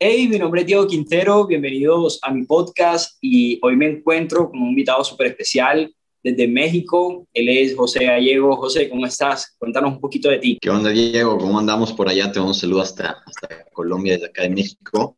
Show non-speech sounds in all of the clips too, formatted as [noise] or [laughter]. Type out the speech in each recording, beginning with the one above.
Hey, mi nombre es Diego Quintero, bienvenidos a mi podcast y hoy me encuentro con un invitado súper especial desde México. Él es José Gallego. José, ¿cómo estás? Cuéntanos un poquito de ti. ¿Qué onda, Diego? ¿Cómo andamos por allá? Te damos un saludo hasta, hasta Colombia, desde acá de México.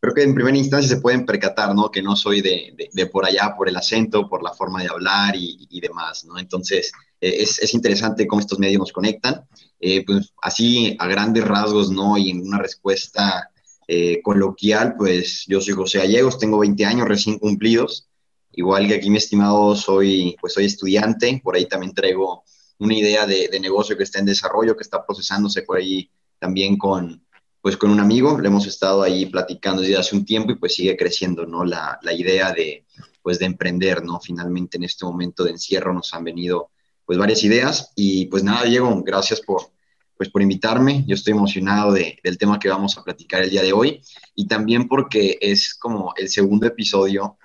Creo que en primera instancia se pueden percatar, ¿no? Que no soy de, de, por allá, por el acento, por la forma de hablar y, y demás, ¿no? Entonces, eh, es, es, interesante cómo estos medios nos conectan. Eh, pues así, a grandes rasgos, ¿no? Y en una respuesta eh, coloquial, pues yo soy José Gallegos, tengo 20 años recién cumplidos, igual que aquí mi estimado soy, pues soy estudiante, por ahí también traigo una idea de, negocio que está en desarrollo, que está procesándose por ahí también con, pues con un amigo, le hemos estado ahí platicando desde hace un tiempo y pues sigue creciendo, ¿no? La, la idea de, pues de emprender, ¿no? Finalmente en este momento de encierro nos han venido pues varias ideas y pues nada, Diego, gracias por, pues por invitarme. Yo estoy emocionado de, del tema que vamos a platicar el día de hoy y también porque es como el segundo episodio,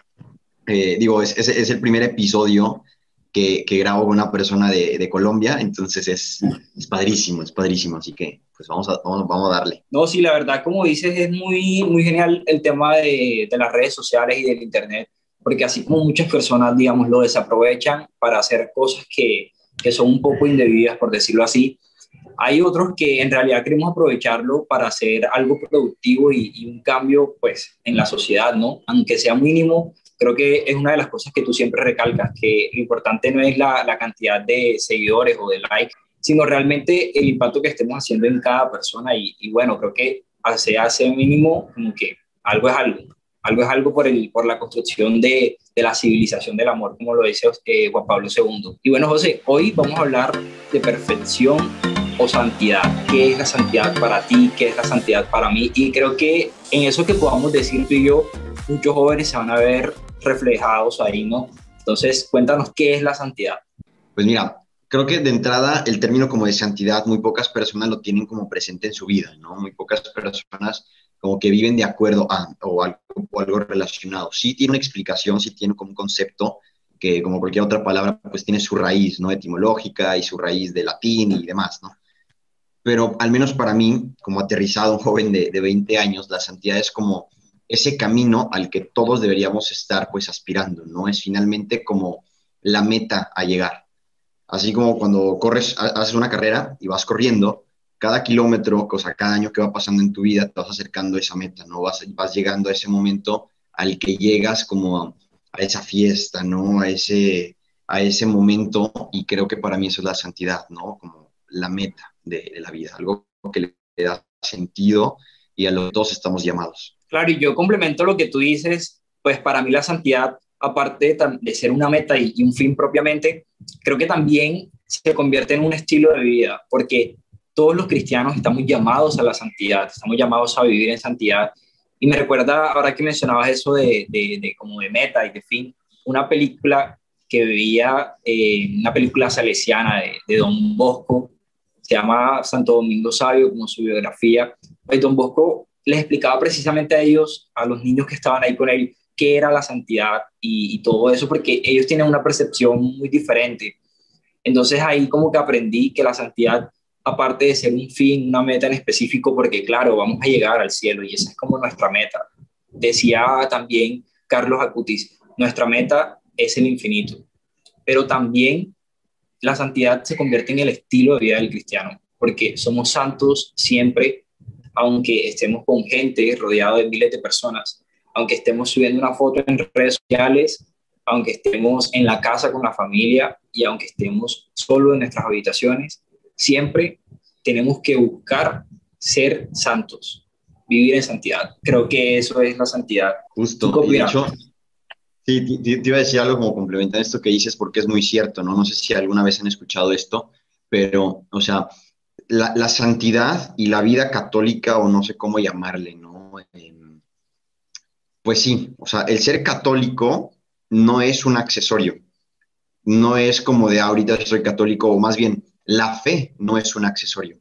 eh, digo, es, es, es, el primer episodio que, que grabo con una persona de, de Colombia, entonces es, es, padrísimo, es padrísimo, así que pues vamos a, vamos, vamos a darle. No, sí, la verdad, como dices, es muy, muy genial el tema de, de las redes sociales y del Internet, porque así como muchas personas, digamos, lo desaprovechan para hacer cosas que, que son un poco indebidas, por decirlo así, hay otros que en realidad queremos aprovecharlo para hacer algo productivo y, y, un cambio pues en la sociedad, ¿no? Aunque sea mínimo, creo que es una de las cosas que tú siempre recalcas, que lo importante no es la, la cantidad de seguidores o de likes, sino realmente el impacto que estemos haciendo en cada persona y, y bueno, creo que hace, hace mínimo como que algo es algo, algo es algo por, el, por la construcción de, de la civilización del amor, como lo dice eh, Juan Pablo II. Y bueno, José, hoy vamos a hablar de perfección o santidad. ¿Qué es la santidad para ti? ¿Qué es la santidad para mí? Y creo que en eso que podamos decir tú y yo, muchos jóvenes se van a ver reflejados ahí, ¿no? Entonces, cuéntanos qué es la santidad. Pues mira, creo que de entrada el término como de santidad, muy pocas personas lo tienen como presente en su vida, ¿no? Muy pocas personas como que viven de acuerdo a o algo, o algo relacionado. Sí tiene una explicación, sí tiene como un concepto, que como cualquier otra palabra, pues tiene su raíz, ¿no? Etimológica y su raíz de latín y demás, ¿no? Pero al menos para mí, como aterrizado, un [laughs] joven de, de 20 años, la santidad es como ese camino al que todos deberíamos estar pues aspirando, ¿no? Es finalmente como la meta a llegar. Así como cuando corres, haces una carrera y vas corriendo, cada kilómetro, o sea, cada año que va pasando en tu vida, te vas acercando a esa meta, ¿no? Vas, vas llegando a ese momento al que llegas como a, a esa fiesta, ¿no? A ese, a ese momento, y creo que para mí eso es la santidad, ¿no? Como la meta de, la vida, algo que le da sentido y a los dos estamos llamados. Claro, y yo complemento lo que tú dices, pues para mí la santidad, aparte de ser una meta y, un fin propiamente, creo que también se convierte en un estilo de vida, porque todos los cristianos estamos llamados a la santidad, estamos llamados a vivir en santidad. Y me recuerda, ahora que mencionabas eso de, de, como de meta y de fin, una película que veía, eh, una película salesiana de Don Bosco, se llama Santo Domingo Sabio, como su biografía. Don Bosco les explicaba precisamente a ellos, a los niños que estaban ahí con él, qué era la santidad y, y, todo eso, porque ellos tienen una percepción muy diferente. Entonces ahí como que aprendí que la santidad, aparte de ser un fin, una meta en específico, porque claro, vamos a llegar al cielo y esa es como nuestra meta. Decía también Carlos Acutis, nuestra meta es el infinito, pero también la santidad se convierte en el estilo de vida del cristiano, porque somos santos siempre, aunque estemos con gente rodeado de miles de personas, aunque estemos subiendo una foto en redes sociales, aunque estemos en la casa con la familia y aunque estemos solo en nuestras habitaciones, siempre tenemos que buscar ser santos, vivir en santidad. Creo que eso es la santidad. Justo. De hecho, Sí, te, iba a decir algo como complementar esto que dices porque es muy cierto, ¿no? No sé si alguna vez han escuchado esto, pero, o sea, la, la santidad y la vida católica, o no sé cómo llamarle, ¿no? Eh, pues sí, o sea, el ser católico no es un accesorio, no es como de ah, ahorita soy católico, o más bien, la fe no es un accesorio.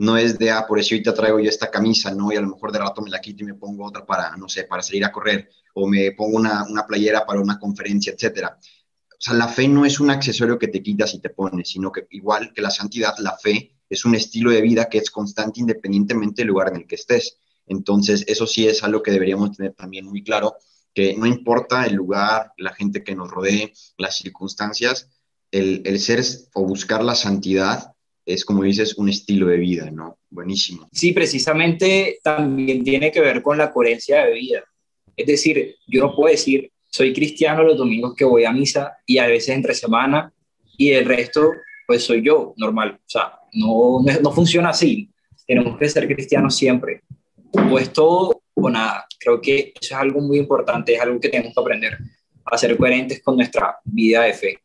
No es de, ah, por eso ahorita traigo yo esta camisa, ¿no? Y a lo mejor de rato me la quito y me pongo otra para, no sé, para salir a correr o me pongo una, una playera para una conferencia, etcétera. O sea, la fe no es un accesorio que te quitas y te pones, sino que igual que la santidad, la fe es un estilo de vida que es constante independientemente del lugar en el que estés. Entonces, eso sí es algo que deberíamos tener también muy claro, que no importa el lugar, la gente que nos rodee, las circunstancias, el, el ser o buscar la santidad es, como dices, un estilo de vida, ¿no? Buenísimo. Sí, precisamente también tiene que ver con la coherencia de vida. Es decir, yo no puedo decir, soy cristiano los domingos que voy a misa y a veces entre semana y el resto, pues soy yo, normal. O sea, no, no funciona así. Tenemos que ser cristianos siempre. Pues todo o nada. Creo que eso es algo muy importante, es algo que tenemos que aprender a ser coherentes con nuestra vida de fe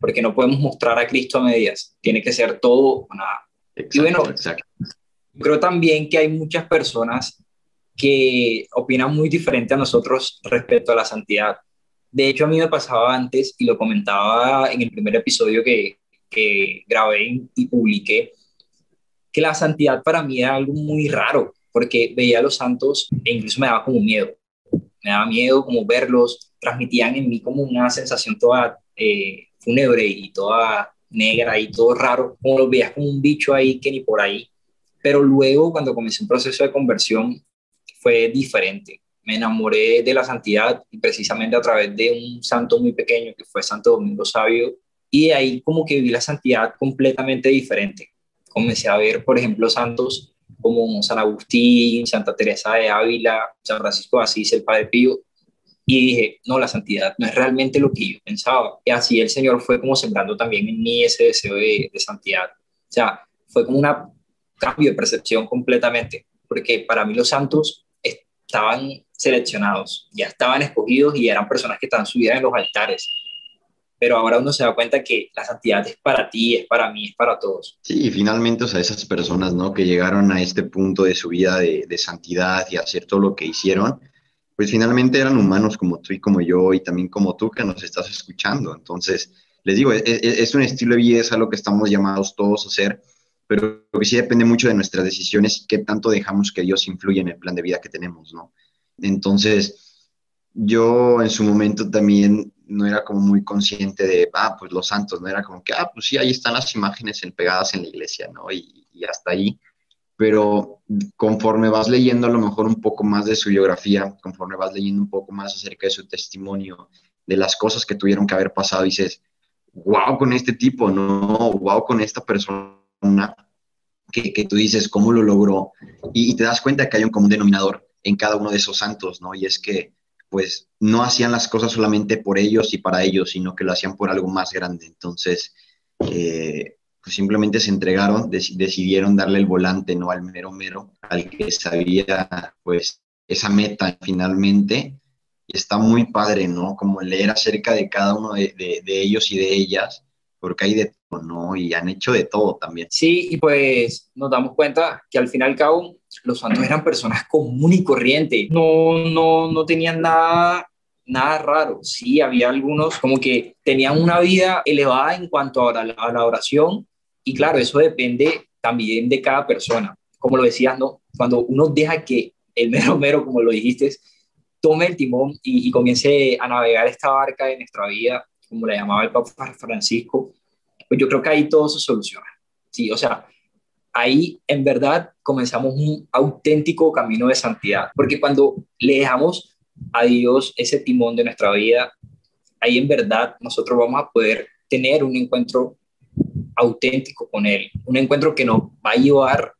porque no podemos mostrar a Cristo a medias, tiene que ser todo o nada. y bueno, creo también que hay muchas personas que opinan muy diferente a nosotros respecto a la santidad. De hecho, a mí me pasaba antes, y lo comentaba en el primer episodio que, que grabé y publiqué, que la santidad para mí era algo muy raro, porque veía a los santos e incluso me daba como miedo. Me daba miedo como verlos, transmitían en mí como una sensación toda eh, fúnebre y toda negra y todo raro, como lo veías como un bicho ahí que ni por ahí. Pero luego, cuando comencé un proceso de conversión, fue diferente. Me enamoré de la santidad y precisamente a través de un santo muy pequeño que fue Santo Domingo Sabio. Y de ahí como que vi la santidad completamente diferente. Comencé a ver, por ejemplo, santos como San Agustín, Santa Teresa de Ávila, San Francisco de Asís, el Padre Pío, y dije, no, la santidad no es realmente lo que yo pensaba. Y así el Señor fue como sembrando también en mí ese deseo de, santidad. O sea, fue como un cambio de percepción completamente, porque para mí los santos estaban seleccionados, ya estaban escogidos y eran personas que estaban subidas en los altares. Pero ahora uno se da cuenta que la santidad es para ti, es para mí, es para todos. Sí, y finalmente, o sea, esas personas, ¿no? Que llegaron a este punto de su vida de, de santidad y hacer todo lo que hicieron, pues finalmente eran humanos como tú y como yo y también como tú que nos estás escuchando. Entonces, les digo, es, e, es un estilo de vida, es a lo que estamos llamados todos a hacer, pero que sí depende mucho de nuestras decisiones y qué tanto dejamos que Dios influya en el plan de vida que tenemos, ¿no? Entonces, yo en su momento también no era como muy consciente de, ah, pues los santos, no era como que, ah, pues sí, ahí están las imágenes pegadas en la iglesia, ¿no? Y, y hasta ahí pero conforme vas leyendo a lo mejor un poco más de su biografía, conforme vas leyendo un poco más acerca de su testimonio, de las cosas que tuvieron que haber pasado, dices, wow con este tipo, no, wow con esta persona, que, que tú dices, ¿cómo lo logró? Y, y, te das cuenta que hay un común denominador en cada uno de esos santos, ¿no? Y es que, pues, no hacían las cosas solamente por ellos y para ellos, sino que lo hacían por algo más grande. Entonces, eh, pues simplemente se entregaron, decidieron darle el volante, no al mero mero, al que sabía pues esa meta finalmente. Está muy padre, ¿no? Como leer acerca de cada uno de, de, ellos y de ellas, porque hay de todo, ¿no? Y han hecho de todo también. Sí, y pues nos damos cuenta que al fin y al cabo los santos eran personas comunes y corrientes, no, no, no tenían nada nada raro. Sí, había algunos como que tenían una vida elevada en cuanto a la oración, y claro, eso depende también de cada persona. Como lo decías, ¿no? Cuando uno deja que el mero mero, como lo dijiste, tome el timón y, comience a navegar esta barca de nuestra vida, como la llamaba el Papa Francisco, pues yo creo que ahí todo se soluciona. Sí, o sea, ahí en verdad comenzamos un auténtico camino de santidad, porque cuando le dejamos a Dios ese timón de nuestra vida, ahí en verdad nosotros vamos a poder tener un encuentro auténtico con Él, un encuentro que nos va a llevar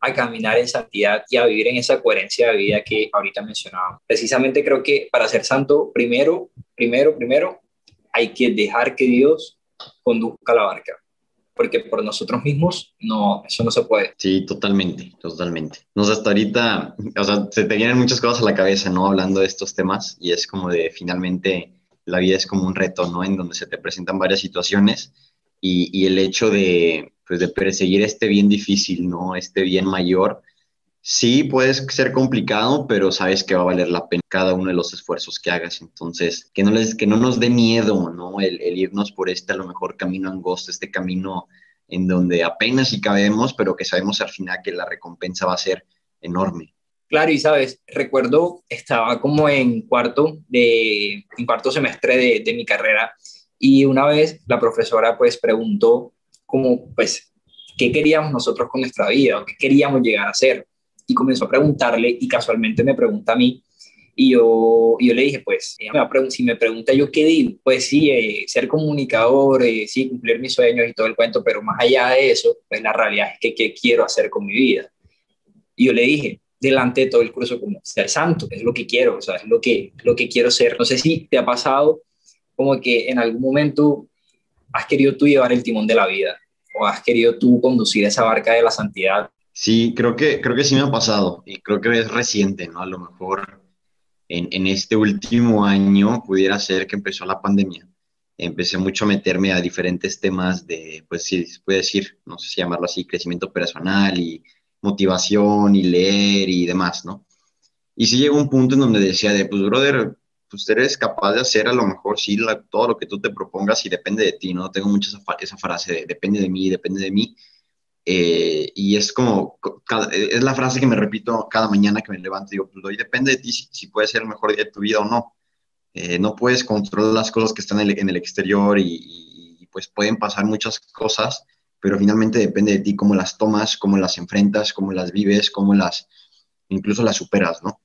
a caminar en santidad y a vivir en esa coherencia de vida que ahorita mencionaba. Precisamente creo que para ser santo, primero, primero, primero, hay que dejar que Dios conduzca la barca, porque por nosotros mismos no, eso no se puede. Sí, totalmente, totalmente. No sé, hasta ahorita, o sea, se te vienen muchas cosas a la cabeza, ¿no? Hablando de estos temas y es como de finalmente la vida es como un reto, ¿no? En donde se te presentan varias situaciones y, el hecho de, pues, perseguir este bien difícil, ¿no? Este bien mayor, sí puede ser complicado, pero sabes que va a valer la pena cada uno de los esfuerzos que hagas. Entonces, que no, les, que no nos dé miedo, ¿no? El, irnos por este, a lo mejor, camino angosto, este camino en donde apenas si cabemos, pero que sabemos al final que la recompensa va a ser enorme. Claro, y sabes, recuerdo, estaba como en cuarto, de, en cuarto semestre de, de mi carrera y una vez la profesora pues preguntó como pues qué queríamos nosotros con nuestra vida qué queríamos llegar a ser. y comenzó a preguntarle y casualmente me pregunta a mí y yo, yo le dije, pues, si me pregunta yo qué digo, pues sí, eh, ser comunicador, eh, sí, cumplir mis sueños y todo el cuento, pero más allá de eso, pues la realidad es que qué quiero hacer con mi vida. Y yo le dije, delante de todo el curso, como ser santo, es lo que quiero, o sea, es lo que, lo que quiero ser. No sé si te ha pasado como que en algún momento has querido tú llevar el timón de la vida o has querido tú conducir esa barca de la santidad. Sí, creo que, creo que sí me ha pasado y creo que es reciente, ¿no? A lo mejor en, este último año pudiera ser que empezó la pandemia. Empecé mucho a meterme a diferentes temas de, pues sí, se puede decir, no sé si llamarlo así, crecimiento personal y motivación y leer y demás, ¿no? Y sí llegó un punto en donde decía de, pues, brother, pues eres capaz de hacer a lo mejor sí todo lo que tú te propongas y depende de ti, ¿no? Tengo mucho esa, esa frase de depende de mí, depende de mí, eh, y es como, es la frase que me repito cada mañana que me levanto. Digo, pues hoy depende de ti si, si puede ser el mejor día de tu vida o no. Eh, no puedes controlar las cosas que están en el, en el exterior y, y, pues pueden pasar muchas cosas, pero finalmente depende de ti cómo las tomas, cómo las enfrentas, cómo las vives, cómo las, incluso las superas, ¿no?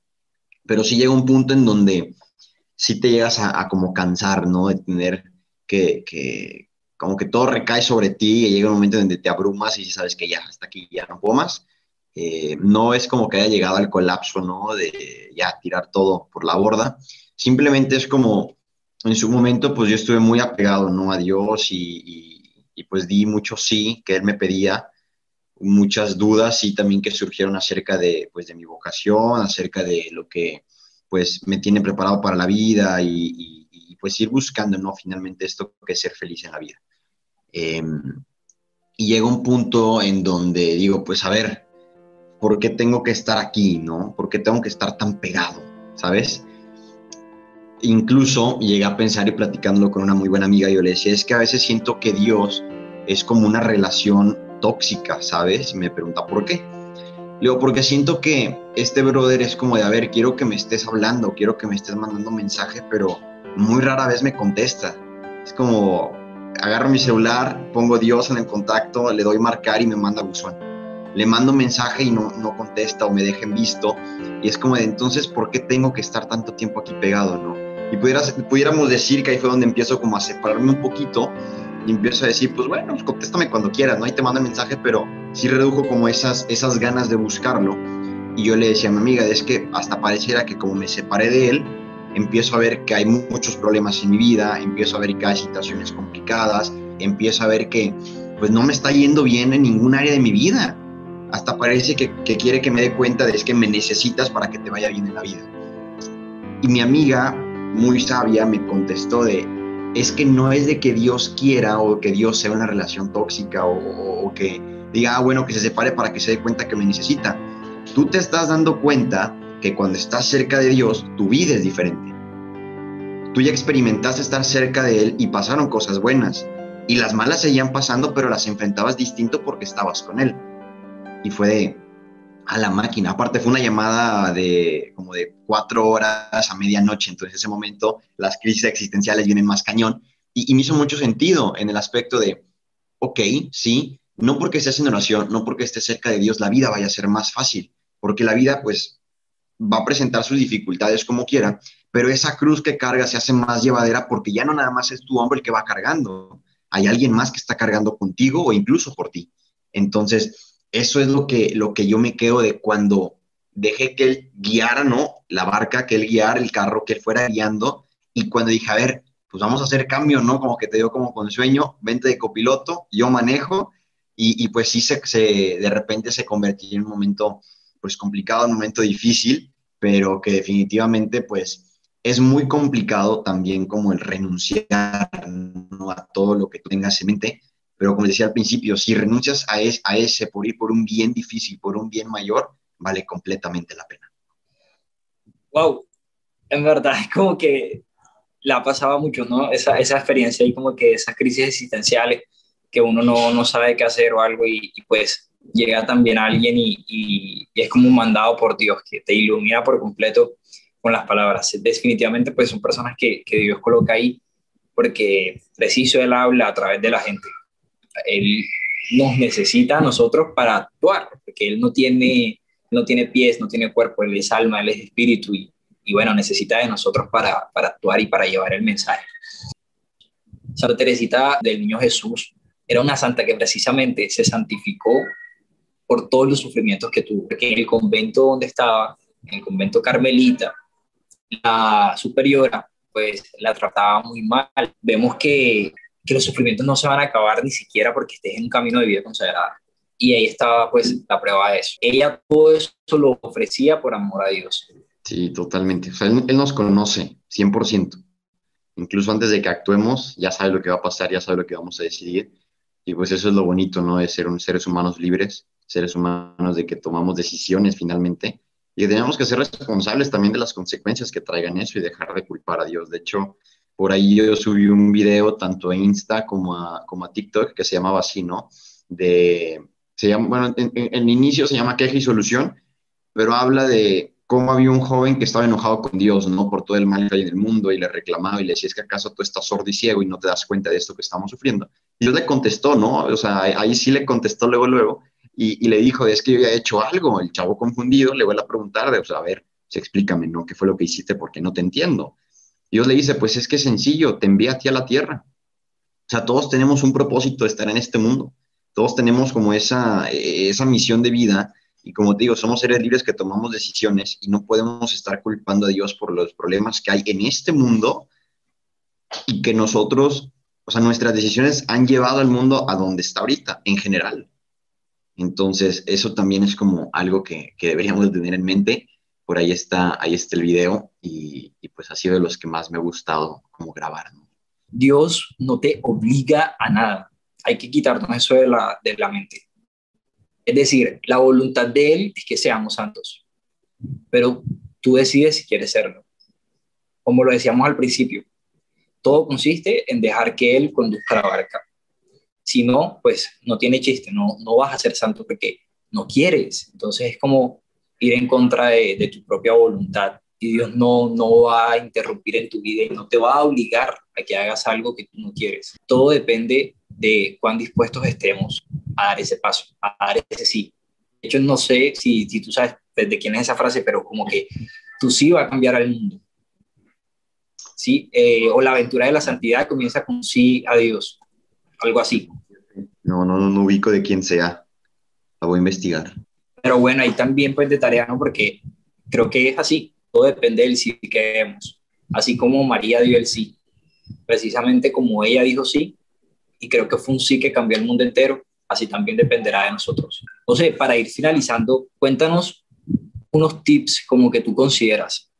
Pero sí llega un punto en donde sí te llegas a, como cansar, ¿no? De tener que, que, como que todo recae sobre ti y llega un momento en donde te abrumas y sabes que ya, hasta aquí ya no puedo más. Eh, no es como que haya llegado al colapso, ¿no? De ya tirar todo por la borda. Simplemente es como, en su momento, pues yo estuve muy apegado, ¿no? A Dios y, y, pues di mucho sí que Él me pedía, muchas dudas y también que surgieron acerca de, pues, de mi vocación, acerca de lo que, pues, me tiene preparado para la vida y, pues ir buscando, ¿no? Finalmente esto que es ser feliz en la vida. Em, y llega un punto en donde digo, pues a ver, ¿por qué tengo que estar aquí, no? ¿Por qué tengo que estar tan pegado, sabes? Incluso llegué a pensar y platicándolo con una muy buena amiga, yo le decía, es que a veces siento que Dios es como una relación tóxica, ¿sabes? Y me pregunta, ¿por qué? Le porque siento que este brother es como de, a ver, quiero que me estés hablando, quiero que me estés mandando mensaje, pero muy rara vez me contesta. Es como, agarro mi celular, pongo Dios en el contacto, le doy marcar y me manda buzón. Le mando mensaje y no, no contesta o me dejen visto. Y es como de entonces, ¿por qué tengo que estar tanto tiempo aquí pegado, no? Y pudieras, pudiéramos decir que ahí fue donde empiezo como a separarme un poquito y empiezo a decir, pues bueno, pues contéstame cuando quieras, ¿no? Ahí te mando mensaje, pero sí redujo como esas, esas ganas de buscarlo. Y yo le decía a mi amiga, es que hasta pareciera que como me separé de él, empiezo a ver que hay muchos problemas en mi vida, empiezo a ver que hay situaciones complicadas, empiezo a ver que pues no me está yendo bien en ningún área de mi vida. Hasta parece que, que quiere que me dé cuenta de es que me necesitas para que te vaya bien en la vida. Y mi amiga, muy sabia, me contestó de, es que no es de que Dios quiera o que Dios sea una relación tóxica o, que diga, ah, bueno, que se separe para que se dé cuenta que me necesita. Tú te estás dando cuenta que cuando estás cerca de Dios, tu vida es diferente. Tú ya experimentaste estar cerca de Él y pasaron cosas buenas. Y las malas seguían pasando, pero las enfrentabas distinto porque estabas con Él. Y fue de, a la máquina. Aparte fue una llamada de como de cuatro horas a medianoche. Entonces en ese momento las crisis existenciales vienen más cañón. Y, y me hizo mucho sentido en el aspecto de, ok, sí, no porque estés en oración, no porque estés cerca de Dios, la vida vaya a ser más fácil. Porque la vida, pues, va a presentar sus dificultades como quiera, pero esa cruz que carga se hace más llevadera porque ya no nada más es tu hombre el que va cargando, hay alguien más que está cargando contigo o incluso por ti. Entonces, eso es lo que, lo que yo me quedo de cuando dejé que él guiara, ¿no? La barca, que él guiara el carro, que él fuera guiando, y cuando dije, a ver, pues vamos a hacer cambio, ¿no? Como que te dio como con sueño, vente de copiloto, yo manejo, y, y pues sí, se, se, de repente se convirtió en un momento pues complicado, un momento difícil, pero que definitivamente pues es muy complicado también como el renunciar a todo lo que tú tengas en mente, pero como decía al principio, si renuncias a, a ese por ir por un bien difícil, por un bien mayor, vale completamente la pena. Wow, en verdad es [laughs] como que la pasaba mucho, ¿no? Esa, esa experiencia y como que esas crisis existenciales que uno no, no sabe qué hacer o algo y, y pues llega también alguien y, es como un mandado por Dios que te ilumina por completo con las palabras. Definitivamente pues son personas que, que Dios coloca ahí porque preciso Él habla a través de la gente. Él nos necesita a nosotros para actuar, porque Él no tiene no tiene pies, no tiene cuerpo, Él es alma, Él es espíritu y, bueno, necesita de nosotros para, para actuar y para llevar el mensaje. Santa Teresita del Niño Jesús era una santa que precisamente se santificó por todos los sufrimientos que tuvo, porque en el convento donde estaba, en el convento carmelita, la superiora pues la trataba muy mal. Vemos que, que los sufrimientos no se van a acabar ni siquiera porque estés en un camino de vida consagrada. Y ahí estaba pues la prueba de eso. Ella todo eso lo ofrecía por amor a Dios. Sí, totalmente. O sea, él, él nos conoce 100%. Incluso antes de que actuemos, ya sabe lo que va a pasar, ya sabe lo que vamos a decidir. Y pues eso es lo bonito, ¿no? De ser un, seres humanos libres, seres humanos de que tomamos decisiones finalmente y tenemos que ser responsables también de las consecuencias que traigan eso y dejar de culpar a Dios. De hecho, por ahí yo subí un video tanto a Insta como a, como a TikTok que se llamaba así, ¿no? De, se llama, bueno, en, en, el inicio se llama queja y solución, pero habla de cómo había un joven que estaba enojado con Dios, ¿no? Por todo el mal que hay en el mundo y le reclamaba y le decía, es que acaso tú estás sordo y ciego y no te das cuenta de esto que estamos sufriendo. Y Dios le contestó, ¿no? O sea, ahí sí le contestó luego, luego, y, y, le dijo, es que yo había hecho algo. El chavo confundido le vuelve a preguntar, de, o sea, a ver, explícame, ¿no? ¿Qué fue lo que hiciste? Porque no te entiendo. Dios le dice, pues es que sencillo, te envía a ti a la tierra. O sea, todos tenemos un propósito de estar en este mundo. Todos tenemos como esa, esa misión de vida. Y como te digo, somos seres libres que tomamos decisiones y no podemos estar culpando a Dios por los problemas que hay en este mundo y que nosotros, o sea, nuestras decisiones han llevado al mundo a donde está ahorita, en general. Entonces, eso también es como algo que, que deberíamos de tener en mente. Por ahí está, ahí está el video y, pues ha sido de los que más me ha gustado como grabar. Dios no te obliga a nada. Hay que quitarnos eso de la, de la mente. Es decir, la voluntad de Él es que seamos santos, pero tú decides si quieres serlo. Como lo decíamos al principio, todo consiste en dejar que Él conduzca la barca. Si no, pues no tiene chiste, no, no vas a ser santo porque no quieres. Entonces es como ir en contra de, de, tu propia voluntad y Dios no, no va a interrumpir en tu vida y no te va a obligar a que hagas algo que tú no quieres. Todo depende de cuán dispuestos estemos a dar ese paso, a dar ese sí. De hecho, no sé si, si tú sabes de quién es esa frase, pero como que tú sí va a cambiar al mundo. ¿Sí? Eh, o la aventura de la santidad comienza con sí a Dios, algo así. No, no, no, no ubico de quién sea. La voy a investigar. Pero bueno, ahí también pues de tarea, ¿no? Porque creo que es así. Todo depende del sí que demos. Así como María dio el sí. Precisamente como ella dijo sí, y creo que fue un sí que cambió el mundo entero, así también dependerá de nosotros. Entonces, para ir finalizando, cuéntanos unos tips como que tú consideras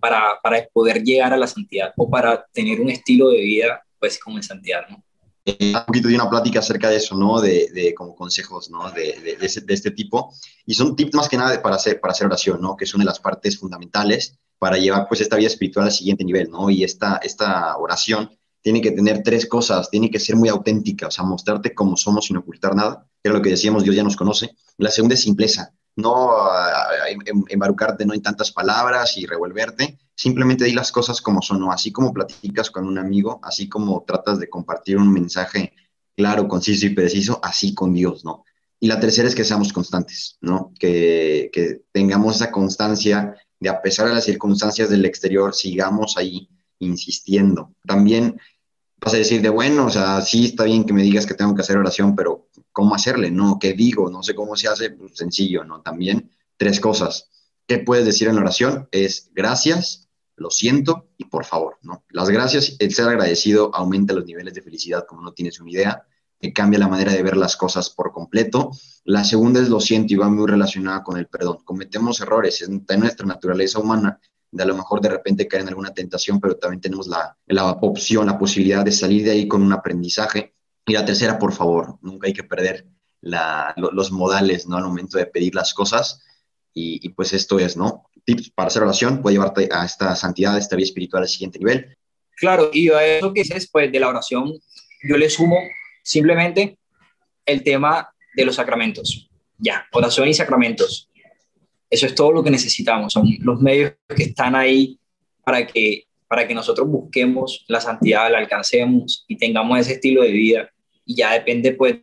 para, para poder llegar a la santidad o para tener un estilo de vida pues como en santidad, ¿no? Eh, un poquito de una plática acerca de eso, ¿no? De, de como consejos, ¿no? De, de, este tipo. Y son tips más que nada para hacer, para hacer oración, ¿no? Que es una de las partes fundamentales para llevar pues esta vida espiritual al siguiente nivel, ¿no? Y esta, esta oración tiene que tener tres cosas, tiene que ser muy auténtica, o sea, mostrarte como somos sin ocultar nada, que es lo que decíamos, Dios ya nos conoce. La segunda es simpleza, no embarucarte no en tantas palabras y revolverte, simplemente di las cosas como son, ¿no? Así como platicas con un amigo, así como tratas de compartir un mensaje claro, conciso y preciso, así con Dios, ¿no? Y la tercera es que seamos constantes, ¿no? Que, que tengamos esa constancia de a pesar de las circunstancias del exterior, sigamos ahí insistiendo. También vas a decir de, bueno, o sea, sí está bien que me digas que tengo que hacer oración, pero ¿cómo hacerle? No, ¿qué digo? No sé cómo se hace, pues sencillo, ¿no? También tres cosas. ¿Qué puedes decir en la oración? Es gracias, lo siento y por favor, ¿no? Las gracias, el ser agradecido aumenta los niveles de felicidad como no tienes una idea, te cambia la manera de ver las cosas por completo. La segunda es lo siento y va muy relacionada con el perdón. Cometemos errores, es en nuestra naturaleza humana de a lo mejor de repente caer en alguna tentación, pero también tenemos la, la opción, la posibilidad de salir de ahí con un aprendizaje. Y la tercera, por favor, nunca hay que perder la, los modales, ¿no? Al momento de pedir las cosas. Y, y, pues esto es, ¿no? Tips para hacer oración, puede llevarte a esta santidad, a esta vida espiritual al siguiente nivel. Claro, y a eso que dices, pues de la oración, yo le sumo simplemente el tema de los sacramentos. Ya, oración y sacramentos. Eso es todo lo que necesitamos, son los medios que están ahí para que, para que nosotros busquemos la santidad, la alcancemos y tengamos ese estilo de vida. Y ya depende pues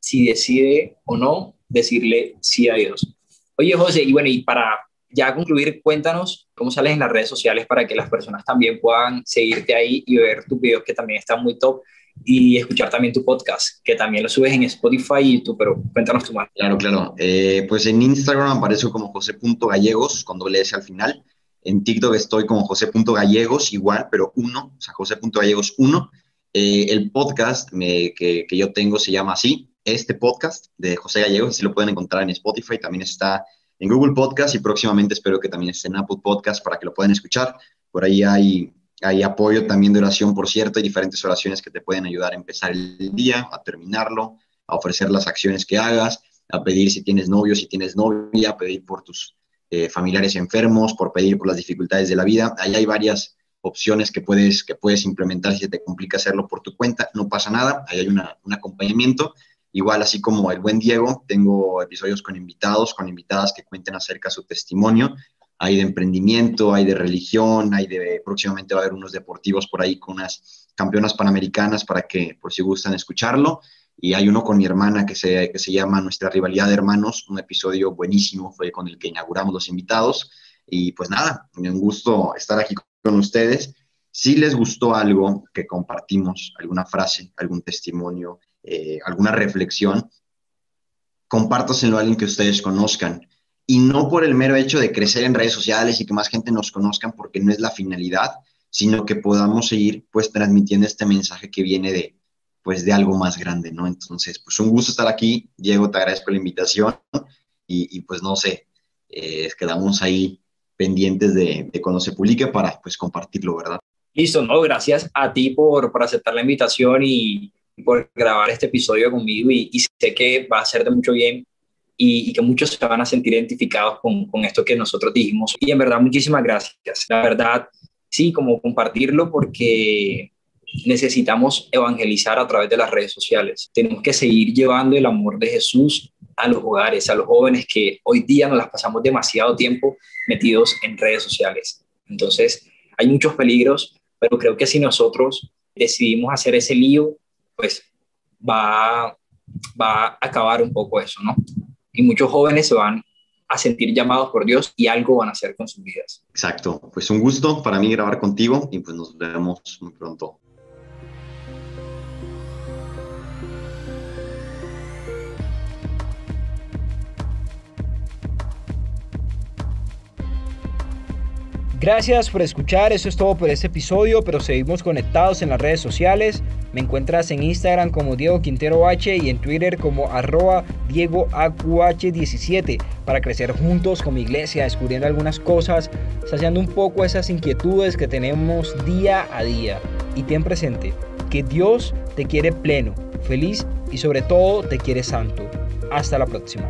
si decide o no decirle sí a Dios. Oye, José, y bueno, y para ya concluir, cuéntanos cómo sales en las redes sociales para que las personas también puedan seguirte ahí y ver tus videos que también están muy top y escuchar también tu podcast, que también lo subes en Spotify y YouTube, pero cuéntanos tu más. Claro, claro. Eh, pues en Instagram aparezco como josé.gallegos, con doble al final. En TikTok estoy como josé.gallegos, igual, pero uno, o sea, josé.gallegos uno. Eh, el podcast que, yo tengo se llama así, este podcast de José Gallegos, así lo pueden encontrar en Spotify, también está en Google Podcast y próximamente espero que también esté en Apple Podcast para que lo puedan escuchar. Por ahí hay, hay apoyo también de oración, por cierto, hay diferentes oraciones que te pueden ayudar a empezar el día, a terminarlo, a ofrecer las acciones que hagas, a pedir si tienes novio, si tienes novia, a pedir por tus eh, familiares enfermos, por pedir por las dificultades de la vida. Ahí hay varias opciones que puedes, que puedes implementar si te complica hacerlo por tu cuenta, no pasa nada, ahí hay una, un acompañamiento Igual, así como el buen Diego, tengo episodios con invitados, con invitadas que cuenten acerca de su testimonio. Hay de emprendimiento, hay de religión, hay de, próximamente va a haber unos deportivos por ahí con unas campeonas panamericanas para que, por si gustan escucharlo. Y hay uno con mi hermana que se, que se llama Nuestra rivalidad de hermanos, un episodio buenísimo, fue con el que inauguramos los invitados. Y pues nada, un gusto estar aquí con ustedes. Si les gustó algo que compartimos, alguna frase, algún testimonio, eh, alguna reflexión, compártaselo a alguien que ustedes conozcan. Y no por el mero hecho de crecer en redes sociales y que más gente nos conozcan, porque no es la finalidad, sino que podamos seguir pues transmitiendo este mensaje que viene de pues de algo más grande, ¿no? Entonces, pues un gusto estar aquí. Diego, te agradezco la invitación y, pues no sé, eh, quedamos ahí pendientes de, de, cuando se publique para pues compartirlo, ¿verdad? Listo, no, gracias a ti por, por aceptar la invitación y, por grabar este episodio conmigo y, sé que va a ser de mucho bien y, que muchos se van a sentir identificados con, con, esto que nosotros dijimos. Y en verdad, muchísimas gracias. La verdad, sí, como compartirlo porque necesitamos evangelizar a través de las redes sociales. Tenemos que seguir llevando el amor de Jesús a los hogares, a los jóvenes que hoy día nos las pasamos demasiado tiempo metidos en redes sociales. Entonces, hay muchos peligros, pero creo que si nosotros decidimos hacer ese lío pues va, va a acabar un poco eso, ¿no? Y muchos jóvenes se van a sentir llamados por Dios y algo van a hacer con sus vidas. Exacto, pues un gusto para mí grabar contigo y pues nos vemos muy pronto. Gracias por escuchar, eso es todo por este episodio, pero seguimos conectados en las redes sociales. Me encuentras en Instagram como Diego Quintero H y en Twitter como arroba Diego 17 para crecer juntos con mi iglesia, descubriendo algunas cosas, saciando un poco esas inquietudes que tenemos día a día. Y ten presente que Dios te quiere pleno, feliz y sobre todo te quiere santo. Hasta la próxima.